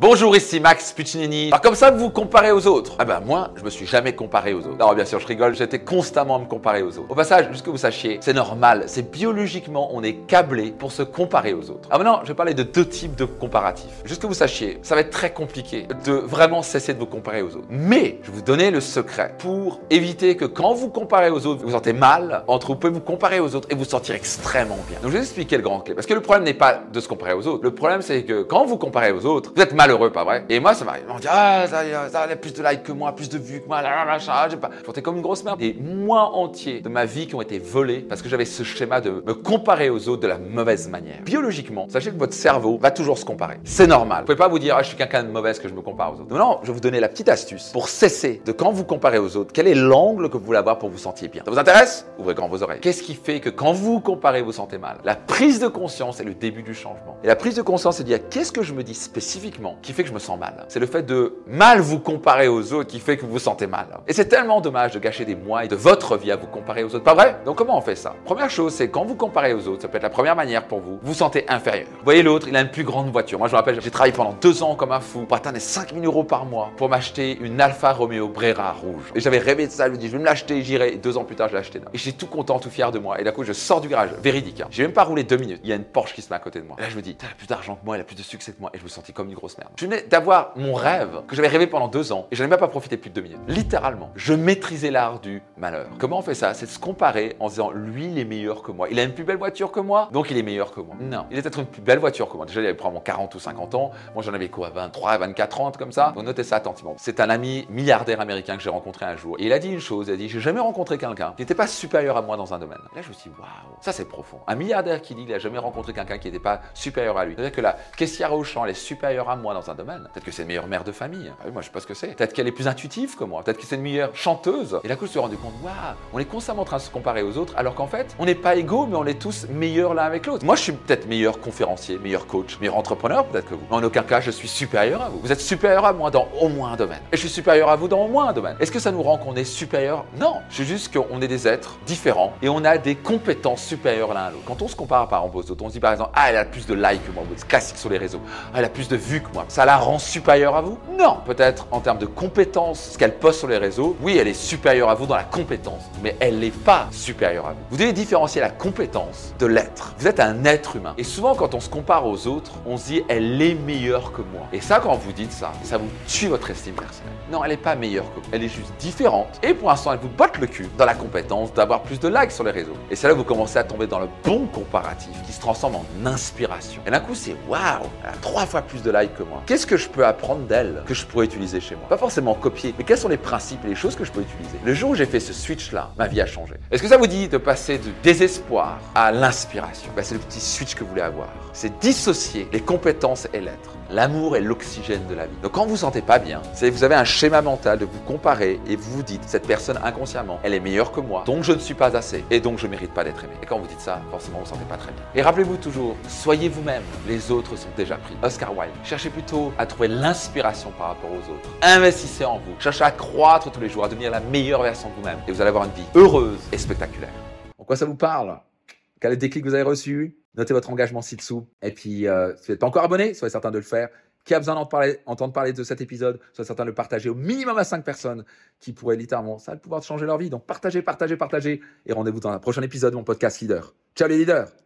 Bonjour, ici Max Puccinini. Alors comme ça, vous vous comparez aux autres. Ah ben moi, je me suis jamais comparé aux autres. Non, bien sûr, je rigole, j'étais constamment à me comparer aux autres. Au passage, juste que vous sachiez, c'est normal, c'est biologiquement, on est câblé pour se comparer aux autres. Ah maintenant, je vais parler de deux types de comparatifs. Juste que vous sachiez, ça va être très compliqué de vraiment cesser de vous comparer aux autres. Mais, je vais vous donner le secret pour éviter que quand vous comparez aux autres, vous vous sentez mal, entre vous pouvez vous comparer aux autres et vous sentir extrêmement bien. Donc je vais vous expliquer le grand clé. Parce que le problème n'est pas de se comparer aux autres. Le problème, c'est que quand vous comparez aux autres, vous êtes mal malheureux, pas vrai Et moi, ça m'arrive. On dit, ah, ça, ça, a plus de likes que moi, plus de vues que moi, là, machin, j'ai pas. Je comme une grosse merde. Des mois entiers de ma vie qui ont été volés parce que j'avais ce schéma de me comparer aux autres de la mauvaise manière. Biologiquement, sachez que votre cerveau va toujours se comparer. C'est normal. Vous pouvez pas vous dire, ah, je suis quelqu'un de mauvaise que je me compare aux autres. Non, je vais vous donner la petite astuce pour cesser de quand vous comparez aux autres, quel est l'angle que vous voulez avoir pour vous sentir bien. Ça vous intéresse? Ouvrez grand vos oreilles. Qu'est-ce qui fait que quand vous comparez, vous sentez mal? La prise de conscience est le début du changement. Et la prise de conscience, c'est de dire, qu'est-ce que je me dis spécifiquement qui fait que je me sens mal c'est le fait de mal vous comparer aux autres qui fait que vous vous sentez mal. Et c'est tellement dommage de gâcher des mois et de votre vie à vous comparer aux autres. Pas vrai? Donc comment on fait ça? Première chose, c'est quand vous comparez aux autres, ça peut être la première manière pour vous, vous sentez inférieur. Vous voyez l'autre, il a une plus grande voiture. Moi je me rappelle, j'ai travaillé pendant deux ans comme un fou pour atteindre 5000 euros par mois pour m'acheter une Alfa Romeo Brera rouge. Et j'avais rêvé de ça, je me dis, je vais me l'acheter, j'irai. deux ans plus tard, je l'ai acheté. Et j'étais tout content, tout fier de moi. Et d'un coup, je sors du garage, véridique. Hein. J'ai même pas roulé deux minutes. Il y a une Porsche qui se met à côté de moi. Et là, je me dis, elle a plus d'argent que moi, elle a plus de succès que moi. Et je me sentais comme une grosse merde. Je venais d'avoir mon rêve que j'avais rêvé pendant deux ans et je n'en ai même pas profité plus de deux minutes. Littéralement, je maîtrisais l'art du malheur. Comment on fait ça? C'est de se comparer en disant lui il est meilleur que moi. Il a une plus belle voiture que moi, donc il est meilleur que moi. Non, il a peut-être une plus belle voiture que moi. Déjà il avait probablement 40 ou 50 ans. Moi j'en avais quoi? 23, 24 ans comme ça. Donc notez ça attentivement. C'est un ami milliardaire américain que j'ai rencontré un jour et il a dit une chose. Il a dit j'ai jamais rencontré quelqu'un qui n'était pas supérieur à moi dans un domaine. là je me suis dit waouh, ça c'est profond. Un milliardaire qui dit qu'il a jamais rencontré quelqu'un qui n'était pas supérieur à lui. C'est-à-dire que la caissière au champ est supérieure à moi dans un domaine. Peut-être que c'est une meilleure mère de famille. Ah moi je sais pas ce que c'est. Peut-être qu'elle est plus intuitive que moi. Peut-être que c'est une meilleure chanteuse. Et là, coup, je me suis rendu compte, waouh, on est constamment en train de se comparer aux autres, alors qu'en fait, on n'est pas égaux, mais on est tous meilleurs l'un avec l'autre. Moi, je suis peut-être meilleur conférencier, meilleur coach, meilleur entrepreneur, peut-être que vous. Mais en aucun cas, je suis supérieur à vous. Vous êtes supérieur à moi dans au moins un domaine. Et je suis supérieur à vous dans au moins un domaine. Est-ce que ça nous rend qu'on est supérieur? Non. C'est juste qu'on est des êtres différents et on a des compétences supérieures l'un à l'autre. Quand on se compare par rapport aux autres, on se dit par exemple, ah, elle a plus de likes que moi. C'est classique sur les réseaux. Ah, elle a plus de vues que moi. Ça la rend supérieure à vous Non. Peut-être en termes de compétences, ce qu'elle poste sur les réseaux, oui, elle est supérieure à vous dans la compétence, mais elle n'est pas supérieure à vous. Vous devez différencier la compétence de l'être. Vous êtes un être humain. Et souvent, quand on se compare aux autres, on se dit, elle est meilleure que moi. Et ça, quand vous dites ça, ça vous tue votre estime personnelle. Non, elle n'est pas meilleure que vous. Elle est juste différente. Et pour l'instant, elle vous botte le cul dans la compétence d'avoir plus de likes sur les réseaux. Et c'est là que vous commencez à tomber dans le bon comparatif qui se transforme en inspiration. Et d'un coup, c'est waouh, elle a trois fois plus de likes que moi. Qu'est-ce que je peux apprendre d'elle que je pourrais utiliser chez moi? Pas forcément copier, mais quels sont les principes et les choses que je peux utiliser? Le jour où j'ai fait ce switch-là, ma vie a changé. Est-ce que ça vous dit de passer du désespoir à l'inspiration? Ben, C'est le petit switch que vous voulez avoir. C'est dissocier les compétences et l'être. L'amour est l'oxygène de la vie. Donc quand vous vous sentez pas bien, c'est vous avez un schéma mental de vous comparer et vous vous dites cette personne inconsciemment, elle est meilleure que moi, donc je ne suis pas assez et donc je mérite pas d'être aimé. Et quand vous dites ça, forcément vous ne vous sentez pas très bien. Et rappelez-vous toujours, soyez vous-même. Les autres sont déjà pris. Oscar Wilde. Cherchez plutôt à trouver l'inspiration par rapport aux autres. Investissez en vous. Cherchez à croître tous les jours, à devenir la meilleure version de vous-même et vous allez avoir une vie heureuse et spectaculaire. En quoi ça vous parle? Quel est le déclic que vous avez reçu? Notez votre engagement ci-dessous. Et puis, euh, si vous n'êtes pas encore abonné, soyez certain de le faire. Qui a besoin d'entendre parler, de cet épisode, soyez certain de le partager au minimum à 5 personnes qui pourraient littéralement, ça pouvoir changer leur vie. Donc partagez, partagez, partagez. Et rendez-vous dans un prochain épisode de mon podcast Leader. Ciao les leaders